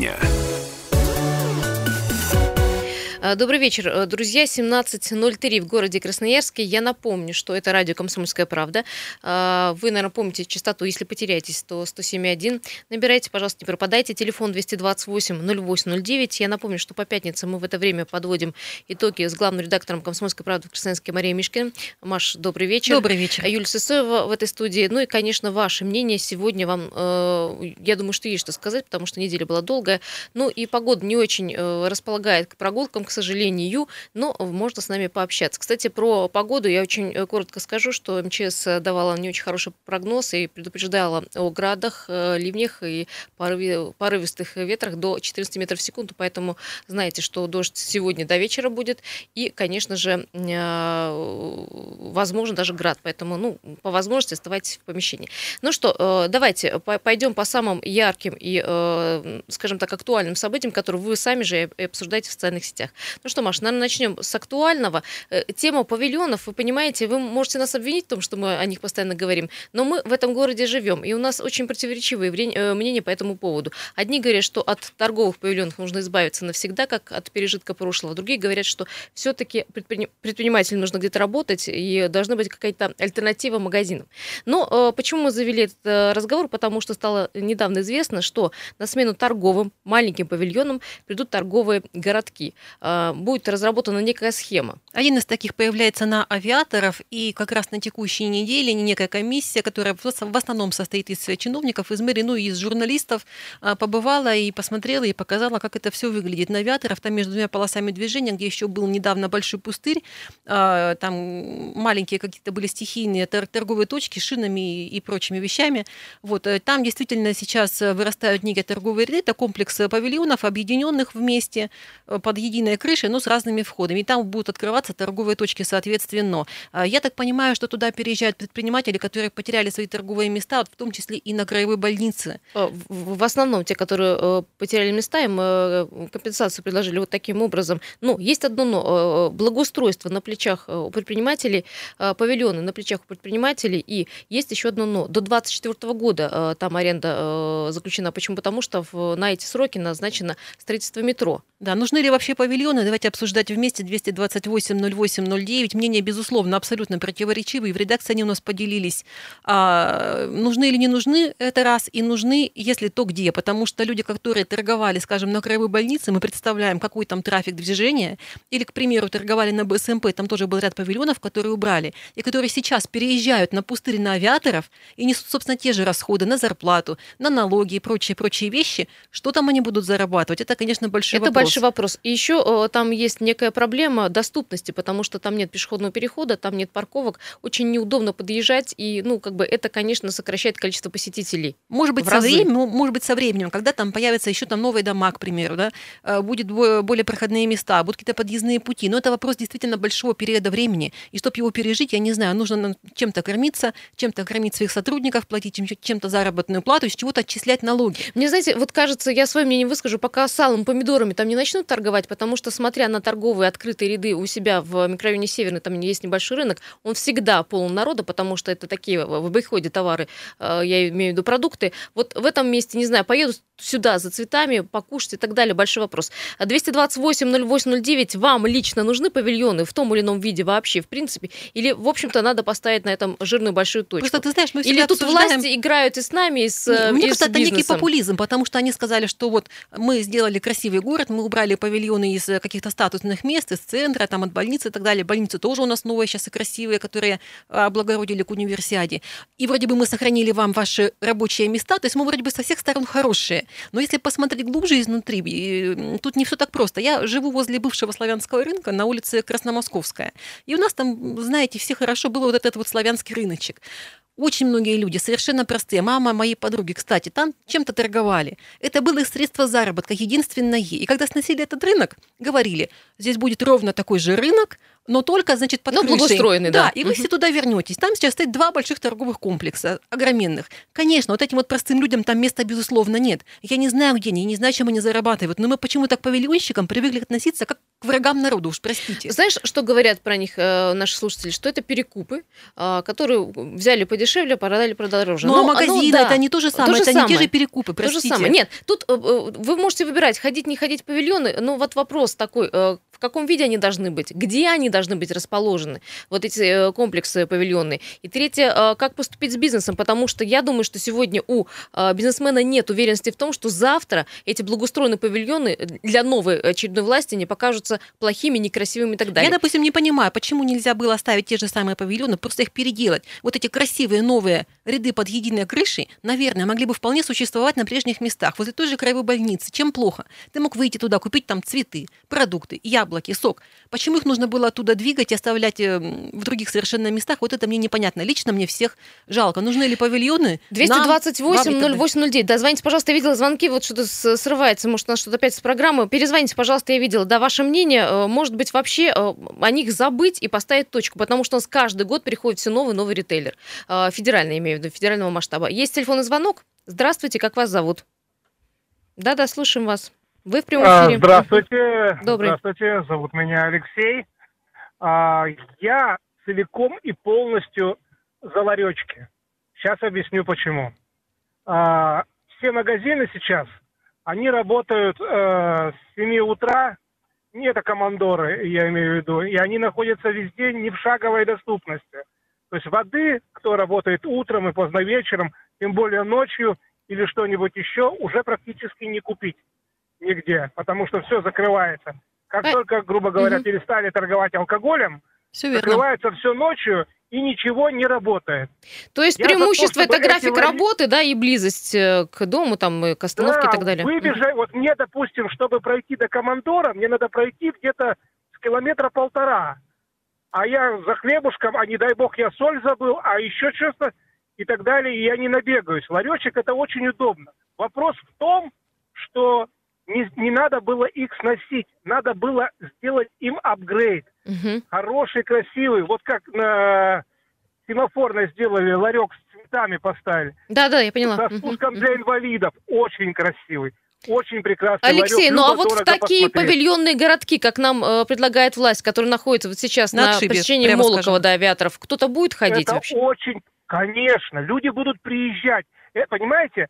дня. Добрый вечер, э, друзья. 17.03 в городе Красноярске. Я напомню, что это радио «Комсомольская правда». А, вы, наверное, помните частоту. Если потеряетесь, то 107.1. Набирайте, пожалуйста, не пропадайте. Телефон 228-08-09. Я напомню, что по пятницам мы в это время подводим итоги с главным редактором «Комсомольской правды» в Красноярске Мария Мишкин. Маш, добрый вечер. Добрый вечер. Юлия Сысоева в этой студии. Ну и, конечно, ваше мнение сегодня вам, э, я думаю, что есть что сказать, потому что неделя была долгая. Ну и погода не очень э, располагает к прогулкам, к сожалению, но можно с нами пообщаться. Кстати, про погоду я очень э, коротко скажу, что МЧС давала не очень хороший прогноз и предупреждала о градах, э, ливнях и порывистых ветрах до 14 метров в секунду, поэтому знаете, что дождь сегодня до вечера будет, и, конечно же, э, возможно даже град, поэтому, ну, по возможности оставайтесь в помещении. Ну что, давайте пойдем по самым ярким и, скажем так, актуальным событиям, которые вы сами же обсуждаете в социальных сетях. Ну что, Маша, наверное, начнем с актуального. Э, тема павильонов, вы понимаете, вы можете нас обвинить в том, что мы о них постоянно говорим, но мы в этом городе живем, и у нас очень противоречивые э, мнения по этому поводу. Одни говорят, что от торговых павильонов нужно избавиться навсегда, как от пережитка прошлого. Другие говорят, что все-таки предпринимателям нужно где-то работать, и должна быть какая-то альтернатива магазинам. Но э, почему мы завели этот разговор? Потому что стало недавно известно, что на смену торговым маленьким павильонам придут торговые городки. А, будет разработана некая схема. Один из таких появляется на авиаторов, и как раз на текущей неделе некая комиссия, которая в основном состоит из чиновников, из мэрии, ну и из журналистов, а, побывала и посмотрела и показала, как это все выглядит. На авиаторов там между двумя полосами движения, где еще был недавно большой пустырь, а, там маленькие какие-то были стихийные торговые точки с шинами и прочими вещами. Вот, э, там действительно сейчас вырастают некие торговые ряды, это комплекс павильонов, объединенных вместе э, под единой длинной крышей, но с разными входами. И там будут открываться торговые точки соответственно. А, я так понимаю, что туда переезжают предприниматели, которые потеряли свои торговые места, в том числе и на краевой больнице. А, в основном те, которые э, потеряли места, им э, компенсацию предложили вот таким образом. Ну, есть одно но. Э, благоустройство на плечах у предпринимателей, павильоны на плечах у предпринимателей. И есть еще одно но. До 2024 года там аренда заключена. Почему? Потому что на эти сроки назначено строительство метро. Да, нужны ли вообще павильоны? Павильоны. Давайте обсуждать вместе 228 08 09. Мнения, безусловно, абсолютно противоречивые. В редакции они у нас поделились, а, нужны или не нужны это раз, и нужны, если то где. Потому что люди, которые торговали, скажем, на краевой больнице, мы представляем, какой там трафик движения, или, к примеру, торговали на БСМП, там тоже был ряд павильонов, которые убрали, и которые сейчас переезжают на пустырь на авиаторов и несут, собственно, те же расходы на зарплату, на налоги и прочие-прочие вещи. Что там они будут зарабатывать? Это, конечно, большой Это вопрос. Это большой вопрос. И еще Там есть некая проблема доступности, потому что там нет пешеходного перехода, там нет парковок, очень неудобно подъезжать, и, ну, как бы это, конечно, сокращает количество посетителей. Может быть, со временем, ну, может быть, со временем, когда там появятся еще там новые дома, к примеру, да, э, будет более проходные места, будут какие-то подъездные пути, но это вопрос действительно большого периода времени, и чтобы его пережить, я не знаю, нужно чем-то кормиться, чем-то кормить своих сотрудников, платить чем-то заработную плату, из чего-то отчислять налоги. Мне, знаете, вот кажется, я свое мнение выскажу, пока салом, помидорами там не начнут торговать, потому что, смотря на торговые открытые ряды у себя в микрорайоне Северный, там есть небольшой рынок, он всегда полон народа, потому что это такие в обиходе товары, э, я имею в виду продукты. Вот в этом месте, не знаю, поеду сюда за цветами, покушать и так далее, большой вопрос. 228-08-09, вам лично нужны павильоны в том или ином виде вообще, в принципе? Или, в общем-то, надо поставить на этом жирную большую точку? Просто ты знаешь, мы Или тут обсуждаем... власти играют и с нами, и с Мне и кажется, с это некий популизм, потому что они сказали, что вот мы сделали красивый город, мы убрали павильоны из каких-то статусных мест, из центра, там от больницы и так далее. Больницы тоже у нас новые сейчас и красивые, которые облагородили к универсиаде. И вроде бы мы сохранили вам ваши рабочие места, то есть мы вроде бы со всех сторон хорошие. Но если посмотреть глубже изнутри, тут не все так просто. Я живу возле бывшего славянского рынка на улице Красномосковская. И у нас там, знаете, все хорошо было вот этот вот славянский рыночек. Очень многие люди, совершенно простые, мама моей подруги, кстати, там чем-то торговали. Это было их средство заработка, единственное. И когда сносили этот рынок, говорили, здесь будет ровно такой же рынок, но только, значит, под ну, крышей. благоустроенный, да. Да, и вы все туда вернетесь. Там сейчас стоит два больших торговых комплекса, огроменных. Конечно, вот этим вот простым людям там места, безусловно, нет. Я не знаю, где они, не знаю, чем они зарабатывают, но мы почему-то к павильонщикам привыкли относиться как к врагам народа, уж простите. Знаешь, что говорят про них э, наши слушатели? Что это перекупы, э, которые взяли подешевле, продали подороже. Ну, а магазины да, это не то же самое, то же это самое. не те же перекупы, То простите. же самое. Нет, тут э, э, вы можете выбирать, ходить, не ходить в павильоны, но вот вопрос такой, э, каком виде они должны быть, где они должны быть расположены, вот эти э, комплексы павильонные. И третье, э, как поступить с бизнесом, потому что я думаю, что сегодня у э, бизнесмена нет уверенности в том, что завтра эти благоустроенные павильоны для новой очередной власти не покажутся плохими, некрасивыми и так далее. Я, допустим, не понимаю, почему нельзя было оставить те же самые павильоны, просто их переделать. Вот эти красивые новые ряды под единой крышей, наверное, могли бы вполне существовать на прежних местах, возле той же краевой больницы. Чем плохо? Ты мог выйти туда, купить там цветы, продукты, яблоки, сок. Почему их нужно было оттуда двигать и оставлять э, в других совершенно местах? Вот это мне непонятно. Лично мне всех жалко. Нужны ли павильоны? 228 0809. Да, звоните, пожалуйста, я видела звонки, вот что-то срывается, может, у нас что-то опять с программы. Перезвоните, пожалуйста, я видела. Да, ваше мнение, э, может быть, вообще э, о них забыть и поставить точку, потому что у нас каждый год приходит все новый новый ритейлер. Федеральный, имею в виду, федерального масштаба. Есть телефонный звонок? Здравствуйте, как вас зовут? Да-да, слушаем вас. Вы в прямом А, эфире. Здравствуйте. Добрый. Здравствуйте, зовут меня Алексей. А, Я целиком и полностью за ларечки. Сейчас объясню почему. А, Все магазины сейчас, они работают э, с 7 утра, не это командоры, я имею в виду, и они находятся везде не в шаговой доступности. То есть воды, кто работает утром и поздно вечером, тем более ночью или что-нибудь еще, уже практически не купить нигде, потому что все закрывается. Как А- только, грубо говоря, Мгм. перестали торговать алкоголем, Все верно. закрывается все ночью и ничего не работает. То есть Я то, преимущество чтобы это график эти работы, да, и близость э, к дому, там, и к остановке и Да, так далее. Выбежать, вот мне, допустим, чтобы пройти до командора, мне надо пройти где-то с километра полтора. А я за хлебушком, а не дай бог я соль забыл, а еще что-то и так далее, и я не набегаюсь. Ларечек это очень удобно. Вопрос в том, что не, не надо было их сносить, надо было сделать им апгрейд. Мгм. Хороший, красивый, вот как на семафорной сделали, ларек с цветами поставили. Да-да, я поняла. Со спуском для инвалидов. Очень красивый. Очень прекрасный Алексей, ларек. ну а вот в такие посмотреть. павильонные городки, как нам э, предлагает власть, которые находятся вот сейчас На на, отшибе, пересечении Молокова скажем. до авиаторов, кто-то будет ходить Это вообще? очень, конечно, люди будут приезжать. Э, понимаете,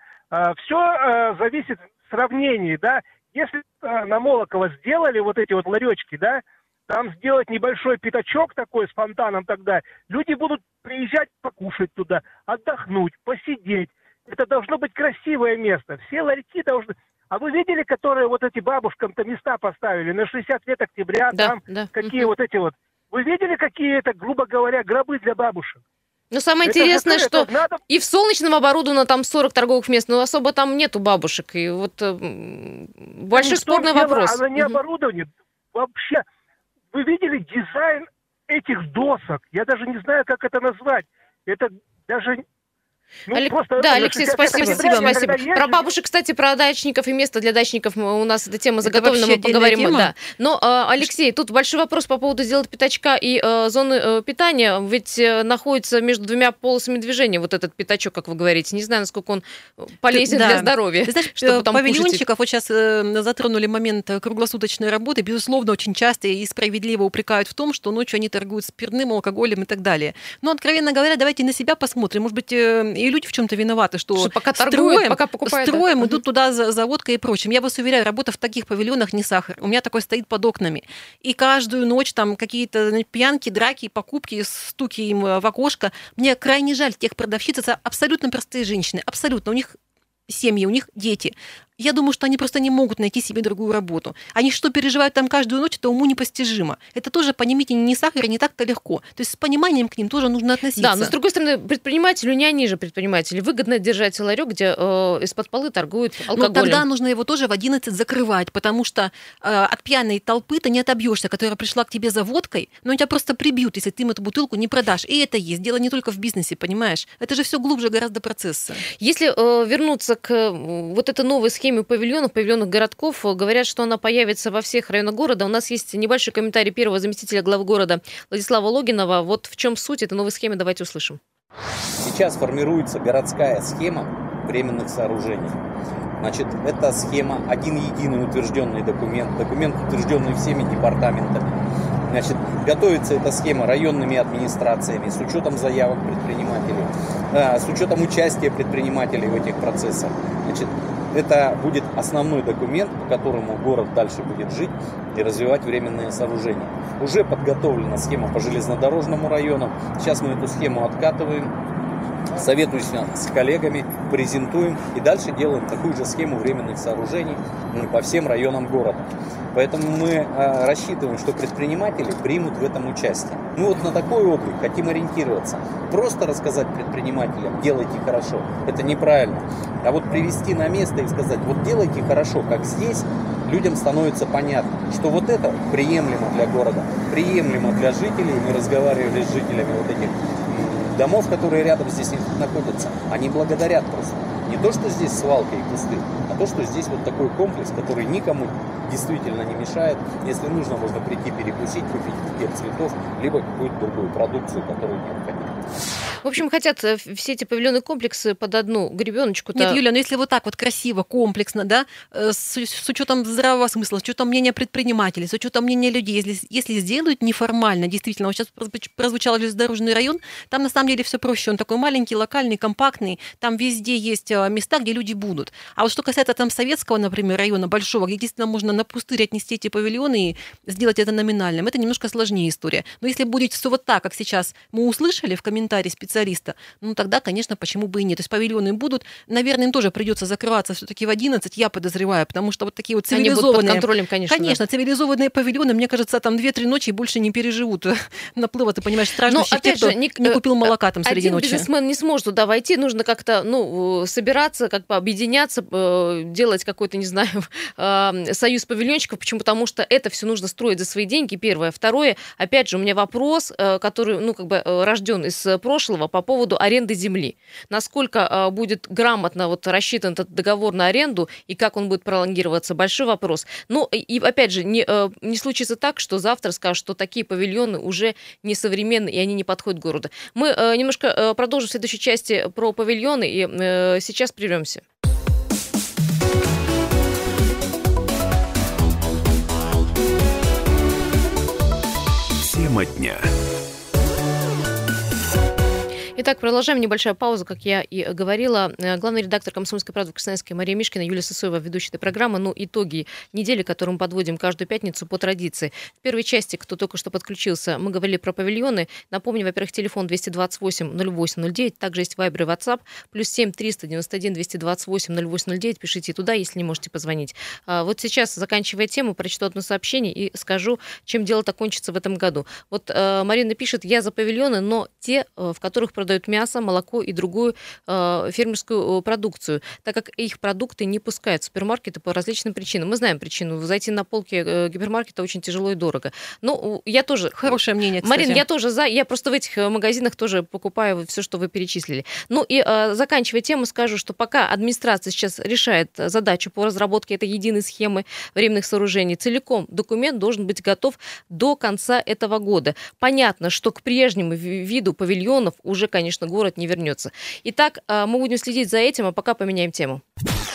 все зависит в сравнении, да. Если э, на Молокова сделали вот эти вот ларечки, да, там сделать небольшой пятачок такой с фонтаном тогда, люди будут приезжать покушать туда, отдохнуть, посидеть. Это должно быть красивое место. Все ларьки должны... А вы видели, которые вот эти бабушкам-то места поставили на 60 лет октября, Да, там да. какие Мгм. вот эти вот... Вы видели, какие это, грубо говоря, гробы для бабушек? Но самое Это интересное, же- что надо и в Солнечном оборудовано там 40 торговых мест, но особо там нету бабушек. И вот э, большой спорный дело, вопрос. Она не оборудование. Вообще, вы видели дизайн этих досок? Я даже не знаю, как это назвать. Это даже... ну, Алек- просто Да, Алексей, 60 спасибо, спасибо, спасибо. Про бабушек, кстати, про дачников и место для дачников у нас эта тема заготовлена, мы поговорим. отдельная Да. Но, э, Алексей, тут большой вопрос по поводу сделать пятачка и э, зоны э, питания. Ведь э, находится между двумя полосами движения вот этот пятачок, как вы говорите. Не знаю, насколько он э, полезен да. для здоровья. Ты знаешь, чтобы там кушать. павильончиков, вот сейчас э, затронули момент круглосуточной работы, безусловно, очень часто и справедливо упрекают в том, что ночью они торгуют спиртным, алкоголем и так далее. Но, откровенно говоря, давайте на себя посмотрим. Может быть, э, и люди в чем-то виноваты, что, Что пока торгуют, строим, пока покупают, да. строим Мгм. идут туда за, за водкой и прочим. Я вас уверяю, работа в таких павильонах не сахар. У меня такой стоит под окнами. И каждую ночь там какие-то пьянки, драки, покупки, стуки им э, в окошко. Мне крайне жаль тех продавщиц. Это абсолютно простые женщины. Абсолютно. У них семьи, у них дети. Я думаю, что они просто не могут найти себе другую работу. Они что переживают там каждую ночь, это уму непостижимо. Это тоже, понимаете, не сахар, не так-то легко. То есть с пониманием к ним тоже нужно относиться. Да, но с другой стороны, предпринимателю не они же предприниматели. Выгодно держать ларек, где э, из-под полы торгуют Но алкоголем. Ну, тогда нужно его тоже в 11 закрывать, потому что э, от пьяной толпы ты не отобьешься, которая пришла к тебе за водкой, но тебя просто прибьют, если ты им эту бутылку не продашь. И это есть. Дело не только в бизнесе, понимаешь? Это же все глубже гораздо процесса. Если э, вернуться к э, вот этой новой схеме схеме павильонов, павильонных городков. Говорят, что она появится во всех районах города. У нас есть небольшой комментарий первого заместителя главы города Владислава Логинова. Вот в чем суть этой новой схемы, давайте услышим. Сейчас формируется городская схема временных сооружений. Значит, эта схема один единый утвержденный документ, документ, утвержденный всеми департаментами. Значит, готовится эта схема районными администрациями с учетом заявок предпринимателей, э, с учетом участия предпринимателей в этих процессах. Значит, это будет основной документ, по которому город дальше будет жить и развивать временные сооружения. Уже подготовлена схема по железнодорожному району. Сейчас мы эту схему откатываем, советуюсь с коллегами, презентуем и дальше делаем такую же схему временных сооружений по всем районам города. Поэтому мы а, рассчитываем, что предприниматели примут в этом участие. Мы вот на такой облик хотим ориентироваться. Просто рассказать предпринимателям, делайте хорошо, это неправильно. А вот привести на место и сказать, вот делайте хорошо, как здесь, людям становится понятно, что вот это приемлемо для города, приемлемо для жителей. Мы разговаривали с жителями вот этих домов, которые рядом здесь находятся. Они благодарят просто. Не то, что здесь свалка и кусты, а то, что здесь вот такой комплекс, который никому действительно не мешает. Если нужно, можно прийти перекусить, купить букет цветов, либо какую-то другую продукцию, которую необходимо. В общем, хотят э, все эти павильонные комплексы под одну гребеночку. Нет, Юля, но ну если вот так вот красиво, комплексно, да, э, с, с учетом здравого смысла, с учетом мнения предпринимателей, с учетом мнения людей, если, если сделают неформально, действительно, вот сейчас прозвучал железнодорожный район, там на самом деле все проще, он такой маленький, локальный, компактный, там везде есть э, места, где люди будут. А вот что касается там советского, например, района большого, где действительно можно на пустырь отнести эти павильоны и сделать это номинальным, это немножко сложнее история. Но если будет все вот так, как сейчас мы услышали в комментарии специалистов, специалиста, ну тогда, конечно, почему бы и нет. То есть павильоны будут, наверное, им тоже придется закрываться все-таки в 11, я подозреваю, потому что вот такие вот цивилизованные... Они под контролем, конечно. Конечно, да. цивилизованные павильоны, мне кажется, там 2-3 ночи больше не переживут наплыва, ты понимаешь, страждущих опять тех, же, не, не купил молока там среди один ночи. бизнесмен не сможет туда войти, нужно как-то, ну, собираться, как бы объединяться, э, делать какой-то, не знаю, союз павильончиков, почему? Потому что это все нужно строить за свои деньги, первое. Второе, опять же, у меня вопрос, э, который, ну, как бы э, рожден из прошлого по поводу аренды земли. Насколько а, будет грамотно вот рассчитан этот договор на аренду и как он будет пролонгироваться, большой вопрос. Ну и опять же, не, э, не случится так, что завтра скажут, что такие павильоны уже несовременные и они не подходят городу. Мы э, немножко э, продолжим в следующей части про павильоны и сейчас прервемся. Тема дня. Итак, продолжаем. Небольшая пауза, как я и говорила. Э, главный редактор «Комсомольской правды» Красноярской Мария Мишкина, Юлия Сысоева, ведущая этой программы. Ну, итоги недели, которую мы подводим каждую пятницу по традиции. В первой части, кто только что подключился, мы говорили про павильоны. Напомню, во-первых, телефон 228-08-09. Также есть Вайбер и WhatsApp. Плюс 7 391 228 0809. Пишите туда, если не можете позвонить. А вот сейчас, заканчивая тему, прочту одно сообщение и скажу, чем дело-то кончится в этом году. Вот э, Марина пишет, я за павильоны, но те, э, в которых продают продают мясо, молоко и другую э, фермерскую э, продукцию, так как их продукты не пускают в супермаркеты по различным причинам. Мы знаем причину. Зайти на полки э, гипермаркета очень тяжело и дорого. Но я тоже... Хорошее мнение, кстати. Марин, я тоже за. Я просто в этих э, магазинах тоже покупаю все, что вы перечислили. Ну и э, заканчивая тему, скажу, что пока администрация сейчас решает задачу по разработке этой единой схемы временных сооружений, целиком документ должен быть готов до конца этого года. Понятно, что к прежнему виду павильонов уже, конечно, конечно, город не вернется. Итак, а, мы будем следить за этим, а пока поменяем тему.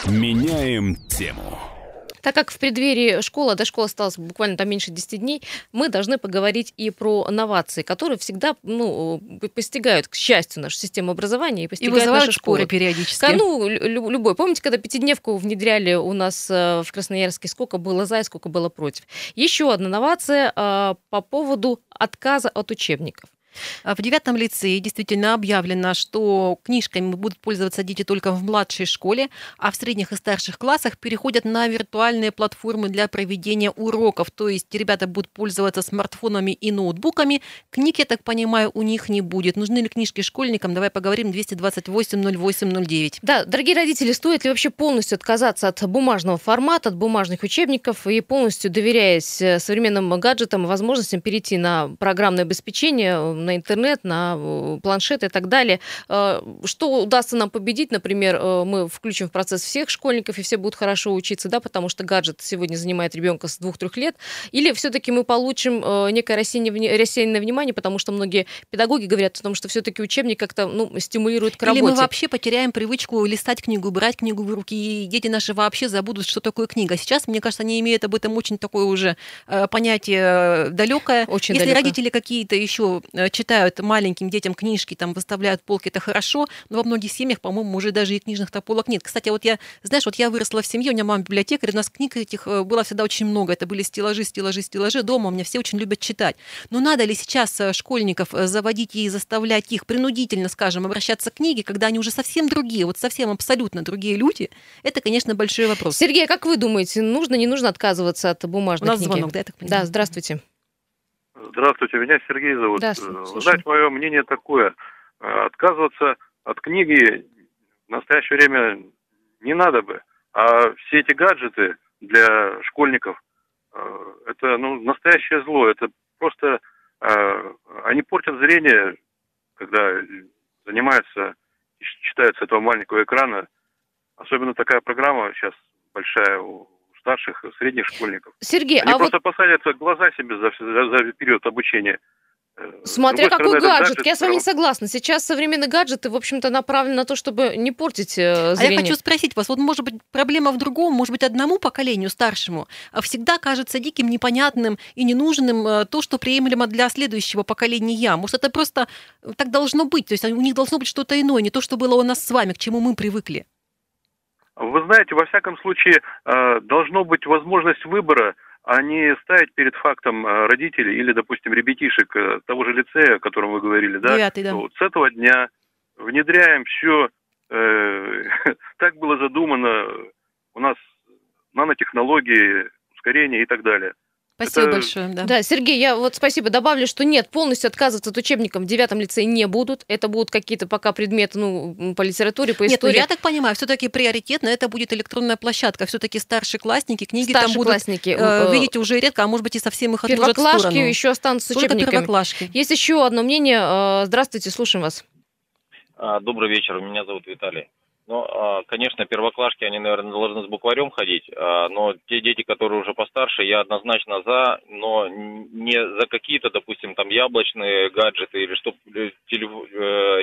Меняем тему. Так как в преддверии школы, до школы осталось буквально там меньше 10 дней, мы должны поговорить и про новации, которые всегда ну, постигают, к счастью, нашу систему образования и постигают и наши школы. периодически. Ну, любой. Помните, когда пятидневку внедряли у нас э, в Красноярске, сколько было за и сколько было против? Еще одна новация а, по поводу отказа от учебников. А в девятом лицее действительно объявлено, что книжками будут пользоваться дети только в младшей школе, а в средних и старших классах переходят на виртуальные платформы для проведения уроков. То есть ребята будут пользоваться смартфонами и ноутбуками. Книг, я так понимаю, у них не будет. Нужны ли книжки школьникам? Давай поговорим 228 08 09. Да, дорогие родители, стоит ли вообще полностью отказаться от бумажного формата, от бумажных учебников и полностью доверяясь э, современным гаджетам и возможностям перейти на программное обеспечение, на интернет, на э, планшет и так далее. Э, что удастся нам победить, например, э, мы включим в процесс всех школьников, и все будут хорошо учиться, да, потому что гаджет сегодня занимает ребенка с двух-трех лет, или все-таки мы получим некое рассеянное, рассеянное внимание, потому что многие педагоги говорят о том, что все-таки учебник как-то ну, стимулирует к работе. Или мы вообще потеряем привычку листать книгу, брать книгу в руки, и дети наши вообще забудут, что такое книга. Сейчас, мне кажется, они имеют об этом очень такое уже понятие далекое. Очень Если далеко. родители какие-то еще читают маленьким детям книжки, там выставляют полки, это хорошо, но во многих семьях, по-моему, уже даже и книжных-то полок нет. Кстати, вот я, знаешь, вот я выросла в семье, у меня мама библиотекарь, у нас книг этих э, было всегда очень много. Это были стеллажи, стеллажи, стеллажи. Дома у меня все очень любят читать. Но надо ли сейчас э, школьников э, заводить и заставлять их принудительно, скажем, обращаться к книге, когда они уже совсем другие, вот совсем абсолютно другие люди? Это, конечно, большой вопрос. Сергей, как вы думаете, нужно, не нужно отказываться от бумажной У нас книги? звонок, да, я так понимаю? Да, здравствуйте. Здравствуйте, меня Сергей зовут. Да. Знаете, мое мнение такое. Э, Отказываться от книги в настоящее время не надо бы. А все эти гаджеты для школьников, э, это ну, настоящее зло. Это просто э, они портят зрение, когда занимаются, и читают с этого маленького экрана. Особенно такая программа сейчас большая у старших, средних школьников. Сергей, Они а вот просто посадят глаза себе за, за- за период обучения. Э, Смотря какой стороны, гаджет. Я с вами не согласна. Сейчас современные гаджеты, в общем-то, направлены на то, чтобы не портить э, А зрение. я хочу спросить вас, вот может быть проблема в другом, может быть одному поколению старшему а всегда кажется диким, непонятным и ненужным э, то, что приемлемо для следующего поколения. Может это просто так должно быть, то есть у них должно быть что-то иное, не то, что было у нас с вами, к чему мы привыкли. Вы знаете, во всяком случае, э, должно быть возможность выбора, а не ставить перед фактом э, родителей или, допустим, ребятишек э, того же лицея, о котором вы говорили, да? Девятый, да. Вот с этого дня внедряем все, так было задумано, у нас нанотехнологии, ускорение и так далее. Спасибо Это- большое. Да. Да, Сергей, я вот спасибо добавлю, что нет, полностью отказываться от учебников в девятом лицее не будут. Это будут какие-то пока предметы, ну, по литературе, по Нет, ну истории. я так понимаю, все-таки приоритетно это будет электронная площадка. Все-таки старшеклассники, книги там будут Старшеклассники, э, э, видите уже редко, а может быть и совсем их отложат в первоклашки сторону. еще останутся с Только учебниками. первоклашки. Есть еще одно мнение. Э, Здравствуйте, слушаем вас. А, Добрый вечер, меня зовут Виталий. Ну, а, конечно, первоклашки, они, наверное, должны с букварем ходить, а, но те дети, которые уже постарше, я однозначно за, но не за какие-то, допустим, там яблочные гаджеты или чтобы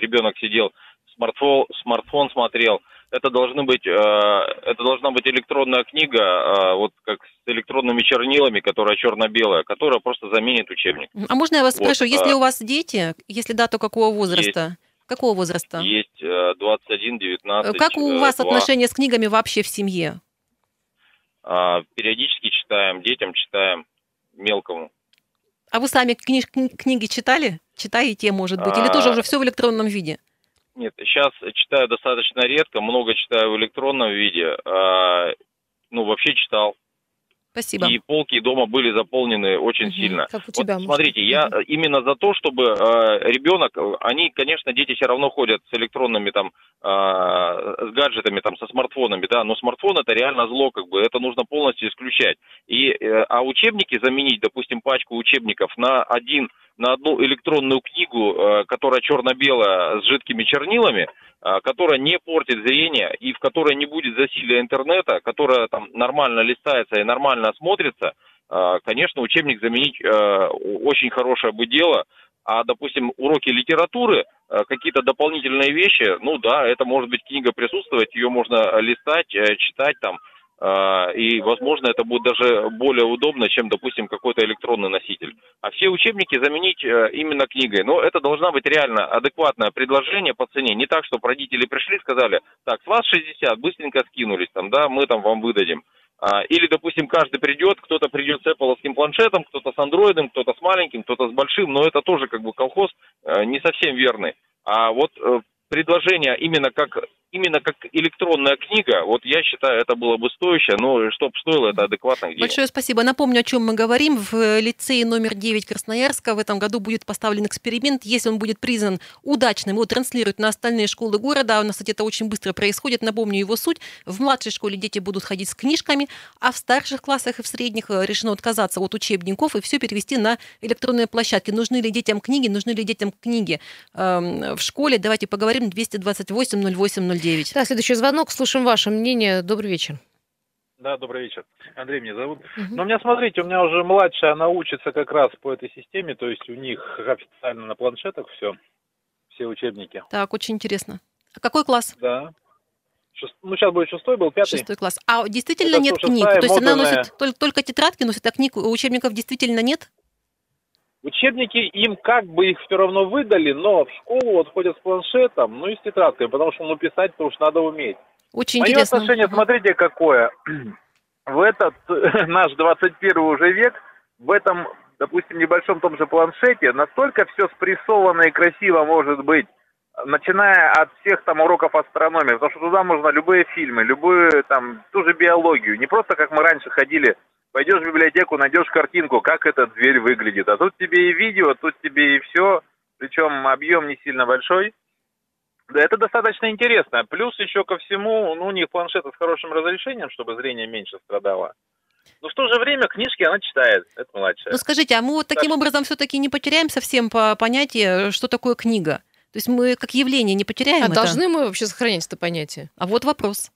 ребенок сидел, смартфон, смартфон смотрел. Это должны быть, э, это должна быть электронная книга, э, вот как с электронными чернилами, которая черно-белая, которая просто заменит учебник. А можно я вас Вот, спрошу, если а- у вас дети, если да, то какого возраста? Какого возраста? Есть э, 21, 19, Как у э, вас 2. отношения с книгами вообще в семье? А, периодически читаем, детям читаем, мелкому. А вы сами книж- кни- книги читали? Читаете, может быть? Или А. тоже уже все в электронном виде? Нет, сейчас читаю достаточно редко, много читаю в электронном виде. А, ну, вообще читал. Спасибо. И полки дома были заполнены очень Мгм. сильно. Как у Вот тебя. может смотрите, быть. я э, именно за то, чтобы э, ребенок, э, они, конечно, дети все равно ходят с электронными там, э, с гаджетами, там, со смартфонами, да, но смартфон это реально зло, как бы, это нужно полностью исключать. И, э, а учебники заменить, допустим, пачку учебников на один, на одну электронную книгу, э, которая черно-белая с жидкими чернилами, которая не портит зрение и в которой не будет засилия интернета, которая там нормально листается и нормально смотрится, э, конечно, учебник заменить э, очень хорошее бы дело. А, допустим, уроки литературы, э, какие-то дополнительные вещи, ну да, это может быть книга присутствовать, ее можно листать, э, читать там, э, и, возможно, это будет даже более удобно, чем, допустим, какой-то электронный носитель. А все учебники заменить э, именно книгой. Но это должна быть реально адекватное предложение по цене. Не так, чтобы родители пришли сказали, так, с вас 60, быстренько скинулись, там, да, мы там вам выдадим. А, Или, допустим, каждый придет, кто-то придет с Apple планшетом, кто-то с андроидом, кто-то с маленьким, кто-то с большим, но это тоже как бы колхоз э, не совсем верный. А вот э, предложение именно как именно как электронная книга, вот я считаю, это было бы стоящее, но чтобы стоило это адекватных денег. Большое спасибо. Напомню, о чем мы говорим. В лицее номер 9 Красноярска в этом году будет поставлен эксперимент. Если он будет признан удачным, его транслируют на остальные школы города. У нас, кстати, это очень быстро происходит. Напомню его суть. В младшей школе дети будут ходить с книжками, а в старших классах и в средних э, решено отказаться от учебников и все перевести на электронные площадки. Нужны ли детям книги, нужны ли детям книги эм, в школе? Давайте поговорим. 228 08 09. Да, следующий звонок. Слушаем ваше мнение. Добрый вечер. Да, добрый вечер. Андрей меня зовут. Угу. Но у меня, смотрите, у меня уже младшая, она учится как раз по этой системе, то есть у них официально на планшетах все, все учебники. Так, очень интересно. А какой класс? Да. Шест... Ну, сейчас будет шестой, был пятый. Шестой класс. А действительно Это нет книг? То есть модульная... она носит только, только тетрадки, носит, а книг, учебников действительно нет? Учебники им как бы их все равно выдали, но в школу вот ходят с планшетом, ну и с тетрадкой, потому что ну писать-то уж надо уметь. Очень Мое интересно. отношение, смотрите, какое. В этот наш 21 уже век, в этом, допустим, небольшом том же планшете, настолько все спрессовано и красиво может быть, начиная от всех там уроков астрономии, потому что туда можно любые фильмы, любую там, ту же биологию, не просто как мы раньше ходили Пойдешь в библиотеку, найдешь картинку, как этот зверь выглядит. А тут тебе и видео, тут тебе и все. Причем объем не сильно большой. Да, это достаточно интересно. Плюс еще ко всему, ну, у них планшеты с хорошим разрешением, чтобы зрение меньше страдало. Но в то же время книжки она читает, это младшая. Ну скажите, а мы вот таким так. образом все-таки не потеряем совсем по понятие, что такое книга? То есть мы как явление не потеряем А это? должны мы вообще сохранять это понятие? А вот вопрос.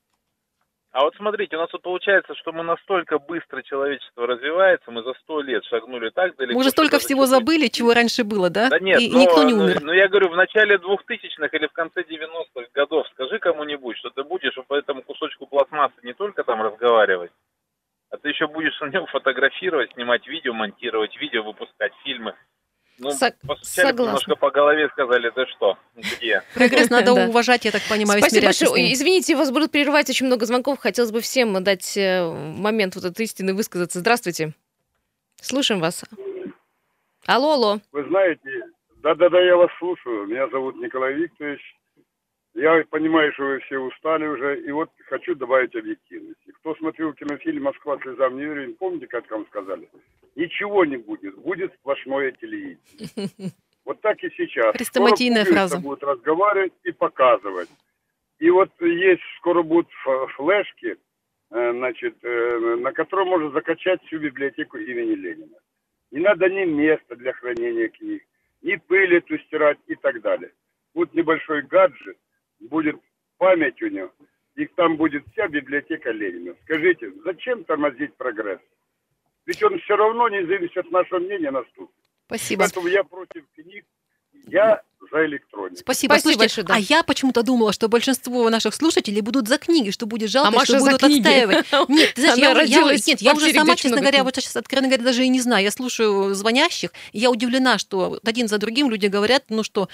А вот смотрите, у нас вот получается, что мы настолько быстро человечество развивается, мы за сто лет шагнули так далеко. Мы уже столько всего забыли, чего раньше было, да? Да нет, и, но, никто не умер. Но, но я говорю, в начале 2000-х или в конце 90-х годов скажи кому-нибудь, что ты будешь по этому кусочку пластмассы не только там разговаривать, а ты еще будешь на нем фотографировать, снимать видео, монтировать видео, выпускать фильмы. Ну, Со- согласна. немножко по голове сказали, ты что, где? Прогресс надо уважать, я так понимаю, Спасибо большое. Извините, вас будут прерывать очень много звонков. Хотелось бы всем дать э, момент вот этой истины высказаться. Здравствуйте. Слушаем вас. Алло, алло. Вы знаете, да-да-да, я вас слушаю. Меня зовут Николай Викторович. Я понимаю, что вы все устали уже, и вот хочу добавить объективности. Кто смотрел кинофильм «Москва слезам не верит», помните, как вам сказали? Ничего не будет, будет сплошное телевидение. Вот так и сейчас. Хрестоматийная фраза. будут разговаривать и показывать. И вот есть, скоро будут флешки, э, значит, э, на которые можно закачать всю библиотеку имени Ленина. Не надо ни места для хранения книг, ни пыль эту стирать и так далее. Вот небольшой гаджет, будет память у него, и там будет вся библиотека Ленина. Скажите, зачем тормозить прогресс? Ведь он все равно не зависит от нашего мнения наступит. Спасибо. Поэтому я против книг. Я за электронику. Спасибо. Спасибо Слушайте, большое, да. а я почему-то думала, что большинство наших слушателей будут за книги, что будет жалко, а Маша что будут книги. отстаивать. Нет, ты знаешь, я, я, нет, я уже сама, честно говоря, вот сейчас, откровенно говоря, даже и не знаю. Я слушаю звонящих, и я удивлена, что один за другим люди говорят, ну что,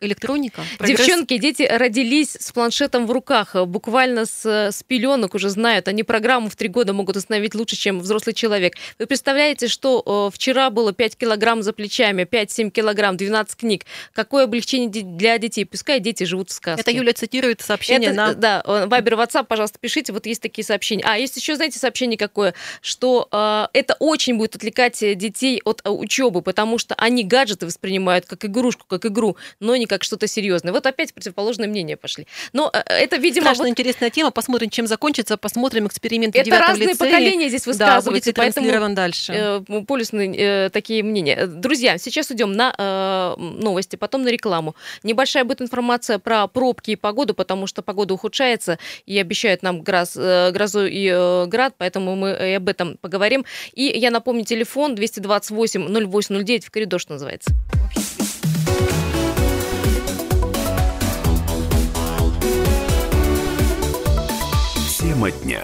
электроника. Прогресс. Девчонки, дети родились с планшетом в руках, буквально с, с пеленок уже знают. Они программу в три года могут установить лучше, чем взрослый человек. Вы представляете, что э, вчера было 5 килограмм за плечами, 5-7 килограмм, 12 книг. Какое облегчение для детей. Пускай дети живут в сказке. Это Юля цитирует сообщение Это, на... Да, Вайбер, WhatsApp, пожалуйста, пишите. Вот есть такие сообщения. А, есть еще, знаете, сообщение какое? Что э, это очень будет отвлекать детей от э, учебы, потому что они гаджеты воспринимают как игрушку, как игру но не как что-то серьезное. Вот опять противоположное мнение пошли. Но э, это, видимо... Страшно вот... интересная тема. Посмотрим, чем закончится. Посмотрим эксперименты Это разные лицее. поколения здесь высказываются. Да, поэтому дальше. Э, полюсные э, такие мнения. Друзья, сейчас идем на э, новости, потом на рекламу. Небольшая будет информация про пробки и погоду, потому что погода ухудшается и обещают нам гроз, э, грозу и э, град, поэтому мы и об этом поговорим. И я напомню, телефон 228 0809 в коридор, что называется. Тема дня.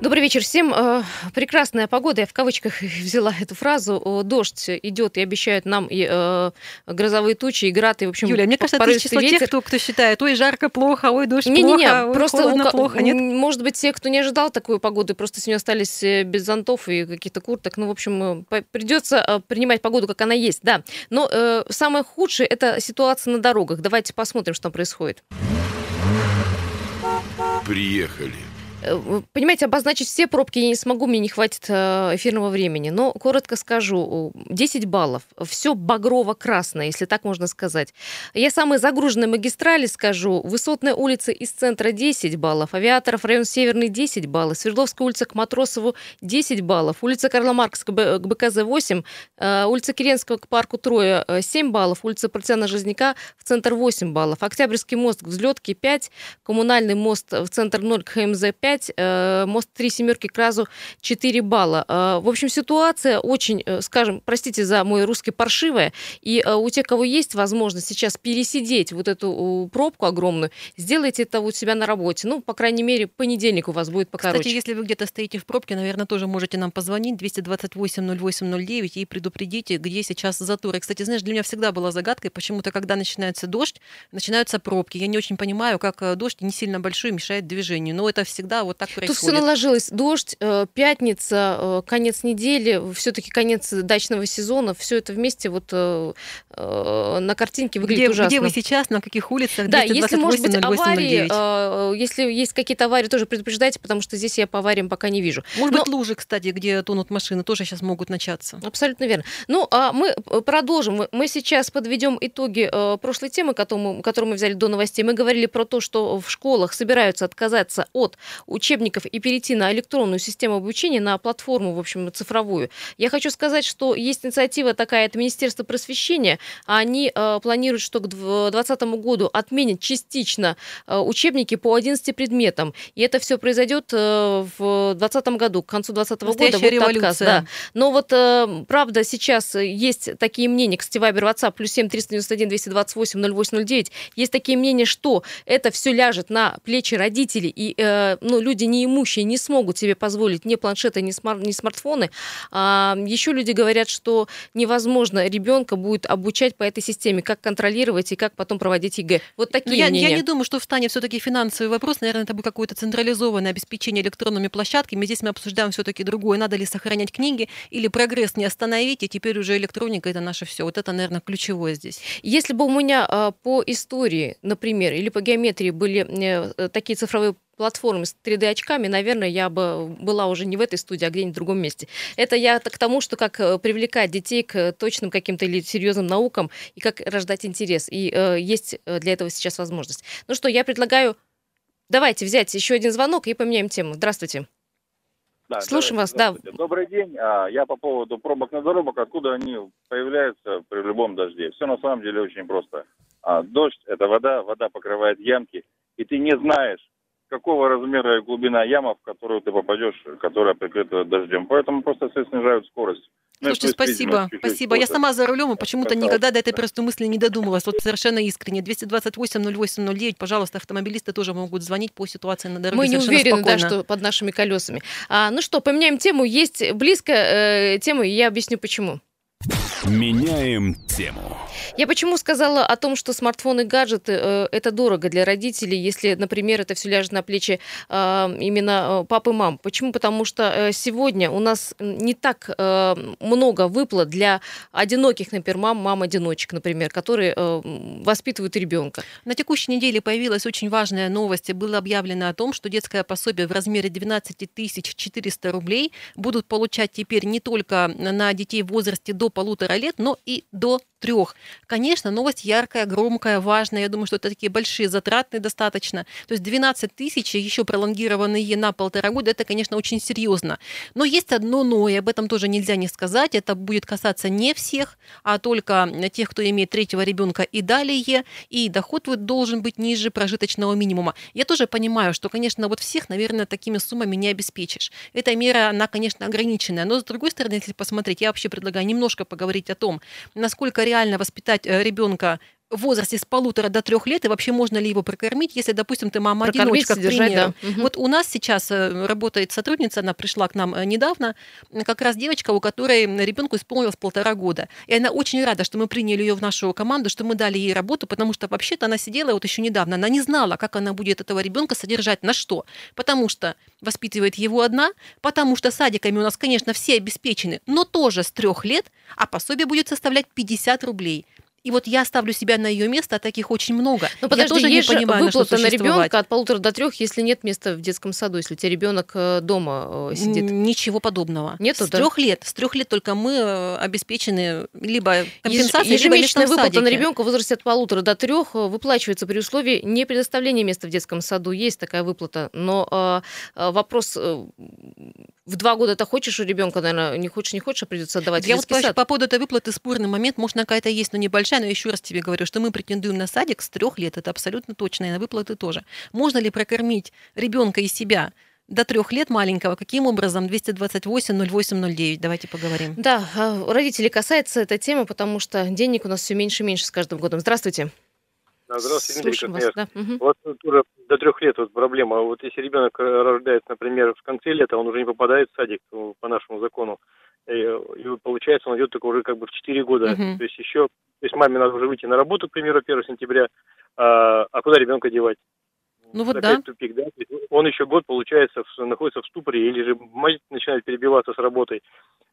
Добрый вечер всем. Э, прекрасная погода. Я в кавычках взяла эту фразу. Дождь идет и обещают нам и э, грозовые тучи, и град, и, в общем, Юля, мне кажется, ты из числа ветер. тех, кто, кто считает, ой, жарко, плохо, ой, дождь не, плохо, не, не, ой, просто холодно, у, плохо, нет? Может быть, те, кто не ожидал такой погоды, просто сегодня остались э, без зонтов и каких-то курток. Ну, в общем, придется принимать погоду, как она есть, да. Но э, самое худшее – это ситуация на дорогах. Давайте посмотрим, что там происходит. Приехали. Э, понимаете, обозначить все пробки я не смогу, мне не хватит э, эфирного времени. Но коротко скажу, 10 баллов. Все багрово-красное, если так можно сказать. Я самые загруженные магистрали скажу. Высотная улица из центра 10 баллов. Авиаторов район Северный 10 баллов. Свердловская улица к Матросову 10 баллов. Улица Карла Маркса к БКЗ 8. Э, улица Керенского к парку Троя 7 баллов. Улица Порциана Жизняка в центр 8 баллов. Октябрьский мост к взлетке 5. Коммунальный мост в центр 0 к ХМЗ 5. 5, э, мост три семерки к разу 4 балла. Э, в общем, ситуация очень, э, скажем, простите за мой русский, паршивая. И у тех, кого есть возможность сейчас пересидеть вот эту пробку огромную, сделайте это у себя на работе. Ну, по крайней мере, понедельник у вас будет покороче. Кстати, если вы где-то стоите в пробке, наверное, тоже можете нам позвонить 228 0809 и предупредите, где сейчас заторы. Кстати, знаешь, для меня всегда была загадкой, почему-то, когда начинается дождь, начинаются пробки. Я не очень понимаю, как дождь не сильно большой мешает движению. Но это всегда вот так происходит. Тут все наложилось. Дождь, э, пятница, э, конец недели, все-таки конец дачного сезона. Все это вместе вот э, на картинке выглядит где, ужасно. Где вы сейчас, на каких улицах? Да, если, может быть, аварии, если есть какие-то аварии, тоже предупреждайте, потому что здесь я по авариям пока не вижу. Может Но... быть, лужи, кстати, где тонут машины, тоже сейчас могут начаться. Абсолютно верно. Ну, а мы продолжим. Мы сейчас подведем итоги прошлой темы, которую мы, которую мы взяли до новостей. Мы говорили про то, что в школах собираются отказаться от учебников и перейти на электронную систему обучения, на платформу, в общем, цифровую. Я хочу сказать, что есть инициатива такая от Министерства просвещения. Они э, планируют, что к 2020 году отменят частично э, учебники по 11 предметам. И это все произойдет э, в 2020 году, к концу 2020 года будет революция. отказ. Да. Но вот, э, правда, сейчас есть такие мнения, кстати, Вайбер, WhatsApp, плюс 7 391 228 0809, есть такие мнения, что это все ляжет на плечи родителей, и э, ну, люди неимущие не смогут себе позволить ни планшеты, ни, смар- ни смартфоны. А, еще люди говорят, что невозможно ребенка будет обучать по этой системе, как контролировать и как потом проводить ЕГЭ. Вот такие я, мнения. Я не думаю, что встанет все-таки финансовый вопрос. Наверное, это будет какое-то централизованное обеспечение электронными площадками. Здесь мы обсуждаем все-таки другое. Надо ли сохранять книги или прогресс не остановить, и теперь уже электроника это наше все. Вот это, наверное, ключевое здесь. Если бы у меня а, по истории, например, или по геометрии были э, такие цифровые платформы с 3D-очками, наверное, я бы была уже не в этой студии, а где-нибудь в другом месте. Это я к тому, что как э, привлекать детей к точным каким-то или серьезным наукам и как рождать интерес. И э, есть э, для этого сейчас возможность. Ну что, я предлагаю, давайте взять еще один звонок и поменяем тему. Здравствуйте. Да, Слушаем вас, да. Добрый день. А, я по поводу пробок на дорогах, откуда они появляются при любом дожде. Все на самом деле очень просто. А, дождь – это вода, вода покрывает ямки, и ты не знаешь, какого размера и глубина яма, в которую ты попадешь, которая прикрыта дождем. Поэтому просто все снижают скорость. Ну, Слушайте, спасибо, спасибо. Я сама за рулем и почему-то никогда до этой простой мысли не додумалась. Вот совершенно искренне. 228-08-09, пожалуйста, автомобилисты тоже могут звонить по ситуации на дороге Мы не уверены, да, что под нашими колесами. А, ну что, поменяем тему. Есть близкая э, тема, и я объясню почему. Меняем тему. Я почему сказала о том, что смартфоны и гаджеты э, это дорого для родителей, если, например, это все ляжет на плечи э, именно папы и мам. Почему? Потому что э, сегодня у нас не так э, много выплат для одиноких, например, мам, мам-одиночек, например, которые э, воспитывают ребенка. На текущей неделе появилась очень важная новость. Было объявлено о том, что детское пособие в размере 12 400 рублей будут получать теперь не только на детей в возрасте до полутора лет, но и до трех. Конечно, новость яркая, громкая, важная. Я думаю, что это такие большие, затратные достаточно. То есть 12 тысяч, еще пролонгированные на полтора года, это, конечно, очень серьезно. Но есть одно но, и об этом тоже нельзя не сказать. Это будет касаться не всех, а только тех, кто имеет третьего ребенка и далее. И доход должен быть ниже прожиточного минимума. Я тоже понимаю, что, конечно, вот всех, наверное, такими суммами не обеспечишь. Эта мера, она, конечно, ограниченная. Но, с другой стороны, если посмотреть, я вообще предлагаю немножко поговорить о том, насколько реально воспитать э, ребенка в возрасте с полутора до трех лет, и вообще можно ли его прокормить, если, допустим, ты мама-одиночка, к примеру. да. Вот у нас сейчас э, работает сотрудница, она пришла к нам э, недавно, как раз девочка, у которой ребенку исполнилось полтора года. И она очень рада, что мы приняли ее в нашу команду, что мы дали ей работу, потому что вообще-то она сидела вот еще недавно, она не знала, как она будет этого ребенка содержать, на что. Потому что воспитывает его одна, потому что садиками у нас, конечно, все обеспечены, но тоже с трех лет, а пособие будет составлять 50 рублей. И вот я ставлю себя на ее место, а таких очень много. Ну я подожди, тоже не есть же понимаю, на выплата на существовать. ребенка от полутора до трех, если нет места в детском саду, если у тебя ребенок э, дома э, сидит. Ничего подобного. Нету, с да? трех лет. С трех лет только мы э, обеспечены либо компенсацией, Еж- либо местом выплата на садике. ребенка в возрасте от полутора до трех выплачивается при условии не предоставления места в детском саду. Есть такая выплата. Но э, вопрос в два года ты хочешь у ребенка, наверное, не хочешь, не хочешь, а придется отдавать Я вот детский по, поводу этой выплаты спорный момент, может, она какая-то есть, но небольшая, но еще раз тебе говорю, что мы претендуем на садик с трех лет, это абсолютно точно, и на выплаты тоже. Можно ли прокормить ребенка и себя до трех лет маленького? Каким образом? 228-08-09, давайте поговорим. Да, э, родителей касается эта тема, потому что денег у нас все меньше и меньше с каждым годом. Здравствуйте. Здравствуйте, Дмитрий Слушаем вас. Красноярск. Да. мгм. Вот уже до трех лет вот проблема. Вот если ребенок э, рождается, например, в конце лета, он уже не попадает в садик по нашему закону. И, и вот получается, он идет только уже как бы в 4 года. Мгм. То есть еще, то есть маме надо уже выйти на работу, к примеру, 1 сентября. А, а куда ребенка девать? Ну вот Опять да. тупик, да? То есть Он еще год, получается, в- находится в ступоре, или же мать начинает перебиваться с работой.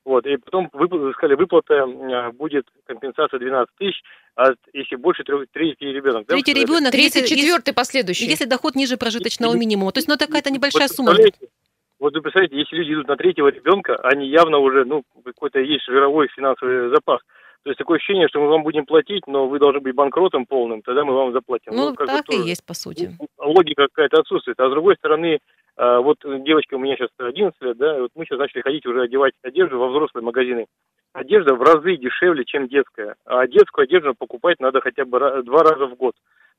Вот, и потом вы сказали, выплата э, будет компенсация 12 тысяч, а если больше трех, третий ребенок. Третий ребенок, Третий, если, четвертый, последующий. если, доход ниже прожиточного минимума, то есть, ну, это какая-то небольшая Вот сумма. Вот вы представляете, если люди идут на третьего ребенка, они явно уже, ну, какой-то есть жировой финансовый запас. То есть такое ощущение, что мы вам будем платить, но вы должны быть банкротом полным, тогда мы вам заплатим. Ну, бы так и есть, по сути. Логика какая-то отсутствует. А с другой стороны, а, вот девочка у меня сейчас 11 лет, да, вот мы сейчас начали ходить уже одевать одежду во взрослые магазины. Одежда в разы дешевле, чем детская. А детскую одежду покупать надо хотя бы два раза в год.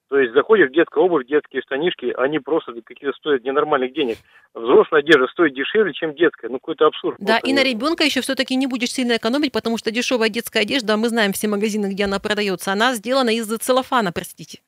То есть заходишь в детскую обувь, детские штанишки, они просто какие-то стоят ненормальных денег. Взрослая одежда стоит дешевле, чем детская. Ну, какой-то абсурд. Да, и на ребенка еще все-таки не будешь сильно экономить, потому что дешевая детская одежда, мы знаем все магазины, где она продается, она сделана из целлофана, простите.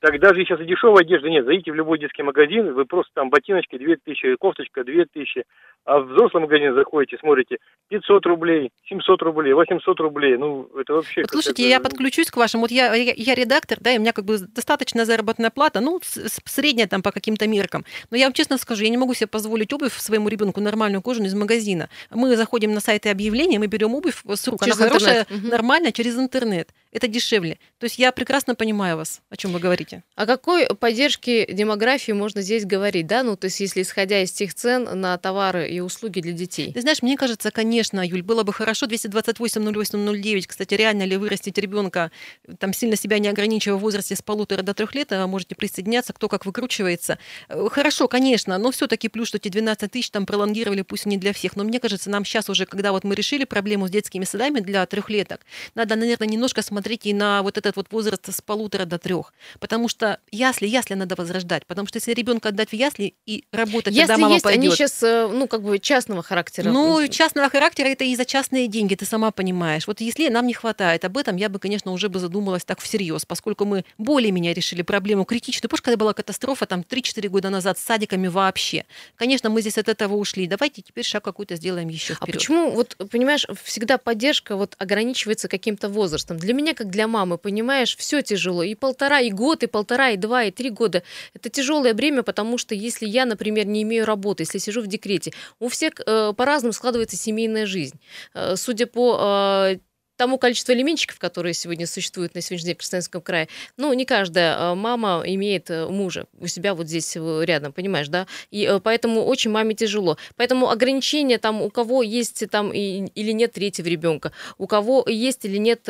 Так даже сейчас и дешевой одежды нет. Зайдите в любой детский магазин, вы просто там ботиночки 2000, кофточка 2000. А в взрослый магазин заходите, смотрите, 500 рублей, 700 рублей, 800 рублей. Ну, это вообще... Вот слушайте, я подключусь к вашим. Вот я, я, я редактор, да, и у меня как бы достаточная заработная плата, ну, средняя там по каким-то меркам. Но я вам честно скажу, я не могу себе позволить обувь своему ребенку нормальную кожаную из магазина. Мы заходим на сайты объявления, мы берем обувь с рук, Через она хорошая, интернет. Мгм. нормальная, через интернет. Это дешевле. То есть я прекрасно понимаю вас, о чем вы говорите. О какой поддержке демографии можно здесь говорить, да? Ну, то есть, если исходя из тех цен на товары и услуги для детей. Ты знаешь, мне кажется, конечно, Юль, было бы хорошо 228-08-09. Кстати, реально ли вырастить ребенка, там сильно себя не ограничивая в возрасте с полутора до трех лет, а можете присоединяться, кто как выкручивается. Э, Хорошо, конечно, но все-таки плюс, что эти 12 тысяч там пролонгировали, пусть не для всех. Но мне кажется, нам сейчас уже, когда вот мы решили проблему с детскими садами для трехлеток, надо, наверное, немножко смотреть и на вот этот вот возраст с полутора до трех. Потому что ясли, ясли надо возрождать. Потому что если ребенка отдать в ясли и работать, Если когда мама есть, они пойдет, сейчас, ну, как бы частного характера. ну, частного характера это и за частные деньги, ты сама понимаешь. Вот если нам не хватает об этом, я бы, конечно, уже бы задумалась так всерьез, поскольку мы более-менее решили проблему критичную. Помнишь, когда была катастрофа там 3-4 года назад с садиками вообще? Конечно, мы здесь от этого ушли. Давайте теперь шаг какой-то сделаем еще А вперед. почему, вот, понимаешь, всегда поддержка вот ограничивается каким-то возрастом? Для меня, как для мамы, понимаешь, все тяжело. И полтора, и год, и полтора, и два, и три года. Это тяжелое бремя, потому что если я, например, не имею работы, если сижу в декрете, у всех э, по-разному складывается семейная жизнь. Э, судя по э, тому количеству элементчиков, которые сегодня существуют на сегодняшний день в Краснодарском крае, ну, не каждая э, мама имеет э, мужа у себя вот здесь э, рядом, понимаешь, да? И э, поэтому очень маме тяжело. Поэтому ограничения там, у кого есть там и- или нет третьего ребенка, у кого есть или нет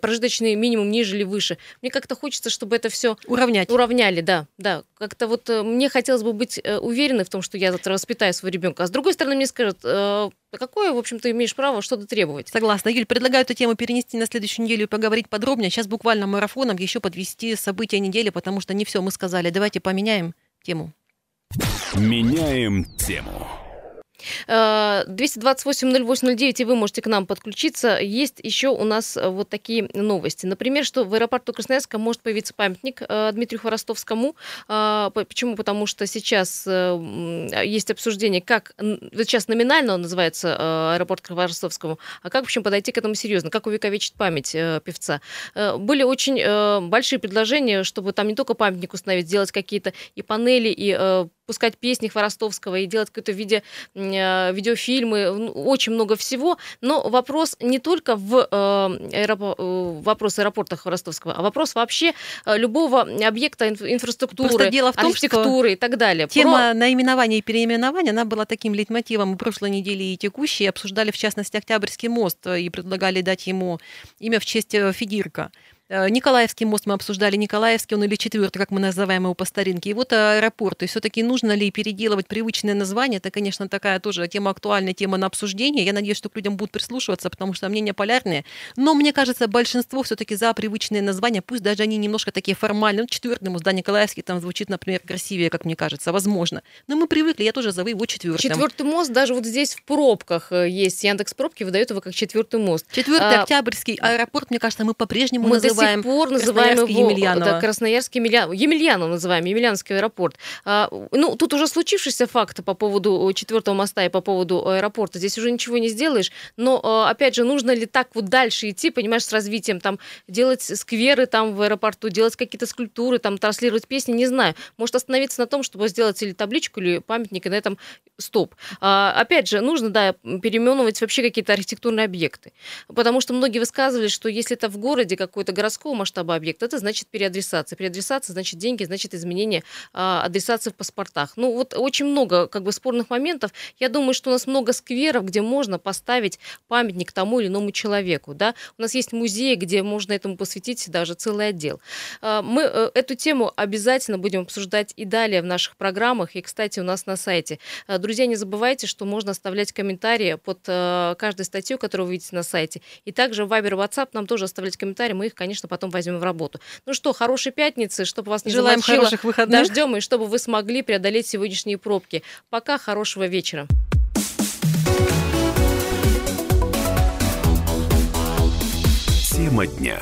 прожиточный минимум ниже или выше. Мне как-то хочется, чтобы это все Уравнять. уравняли, да, да. Как-то вот мне хотелось бы быть уверенной в том, что я завтра воспитаю своего ребенка. А с другой стороны, мне скажут, какое, в общем, ты имеешь право что-то требовать? Согласна. Юль, предлагаю эту тему перенести на следующую неделю и поговорить подробнее. Сейчас буквально марафоном еще подвести события недели, потому что не все мы сказали. Давайте поменяем тему. Меняем тему. 228-08-09, и вы можете к нам подключиться. Есть еще у нас э, вот такие новости. Например, что в аэропорту Красноярска может появиться памятник э, Дмитрию Хворостовскому. А, почему? Потому что сейчас э, есть обсуждение, как... Сейчас номинально он называется аэропорт Хворостовскому, а как, в общем, подойти к этому серьезно, как увековечить память певца. Были очень большие предложения, чтобы там не только памятник установить, сделать какие-то и панели, и пускать песни Хворостовского и делать какое-то виде, э, видеофильмы, ну, очень много всего. Но вопрос не только в э, аэропо, э, вопрос аэропорта Хворостовского, а вопрос вообще любого объекта инфраструктуры, Просто дело в том, архитектуры и так далее. Тема Про... наименования и переименования, она была таким лейтмотивом прошлой недели и текущей. Обсуждали, в частности, Октябрьский мост и предлагали дать ему имя в честь Федирка. Э, Николаевский мост мы обсуждали, Николаевский он или четвертый, как мы называем его по старинке. И вот аэропорт. И все-таки нужно ли переделывать привычное название? Это, конечно, такая тоже тема актуальная, тема на обсуждение. Я надеюсь, что к людям будут прислушиваться, потому что мнения полярные. Но мне кажется, большинство все-таки за привычные названия, пусть даже они немножко такие формальные. Ну, четвертый мост, да, Николаевский там звучит, например, красивее, как мне кажется, возможно. Но мы привыкли, я тоже зову его четвертым. Четвертый мост даже вот здесь в пробках э, есть. Яндекс пробки выдает его как четвертый мост. Четвертый а, Октябрьский аэропорт, мне кажется, мы по-прежнему мы называем называем сих пор называем его Емельянова. Да, Красноярский Емельянов. Емельянов называем, Емельянский аэропорт. А, ну, тут уже случившийся факт по поводу четвертого моста и по поводу аэропорта. Здесь уже ничего не сделаешь. Но, а, опять же, нужно ли так вот дальше идти, понимаешь, с развитием, там, делать скверы там в аэропорту, делать какие-то скульптуры, там, транслировать песни, не знаю. Может остановиться на том, чтобы сделать или табличку, или памятник, и на этом стоп. А, опять же, нужно, да, переименовать вообще какие-то архитектурные объекты. Потому что многие высказывали, что если это в городе какой-то городского масштаба объект, это значит переадресация. Переадресация значит деньги, значит изменение а, адресации в паспортах. Ну вот очень много как бы спорных моментов. Я думаю, что у нас много скверов, где можно поставить памятник тому или иному человеку. Да? У нас есть музеи, где можно этому посвятить даже целый отдел. А, мы э, эту тему обязательно будем обсуждать и далее в наших программах. И, кстати, у нас на сайте. А, друзья, не забывайте, что можно оставлять комментарии под э, каждой статью, которую вы видите на сайте. И также в Viber WhatsApp нам тоже оставлять комментарии. Мы их, конечно, потом потом возьмем в работу. Ну что, хорошей пятницы, чтобы вас не Желаем замочило хороших выходных. дождем, и чтобы вы смогли преодолеть сегодняшние пробки. Пока, хорошего вечера. Тема дня.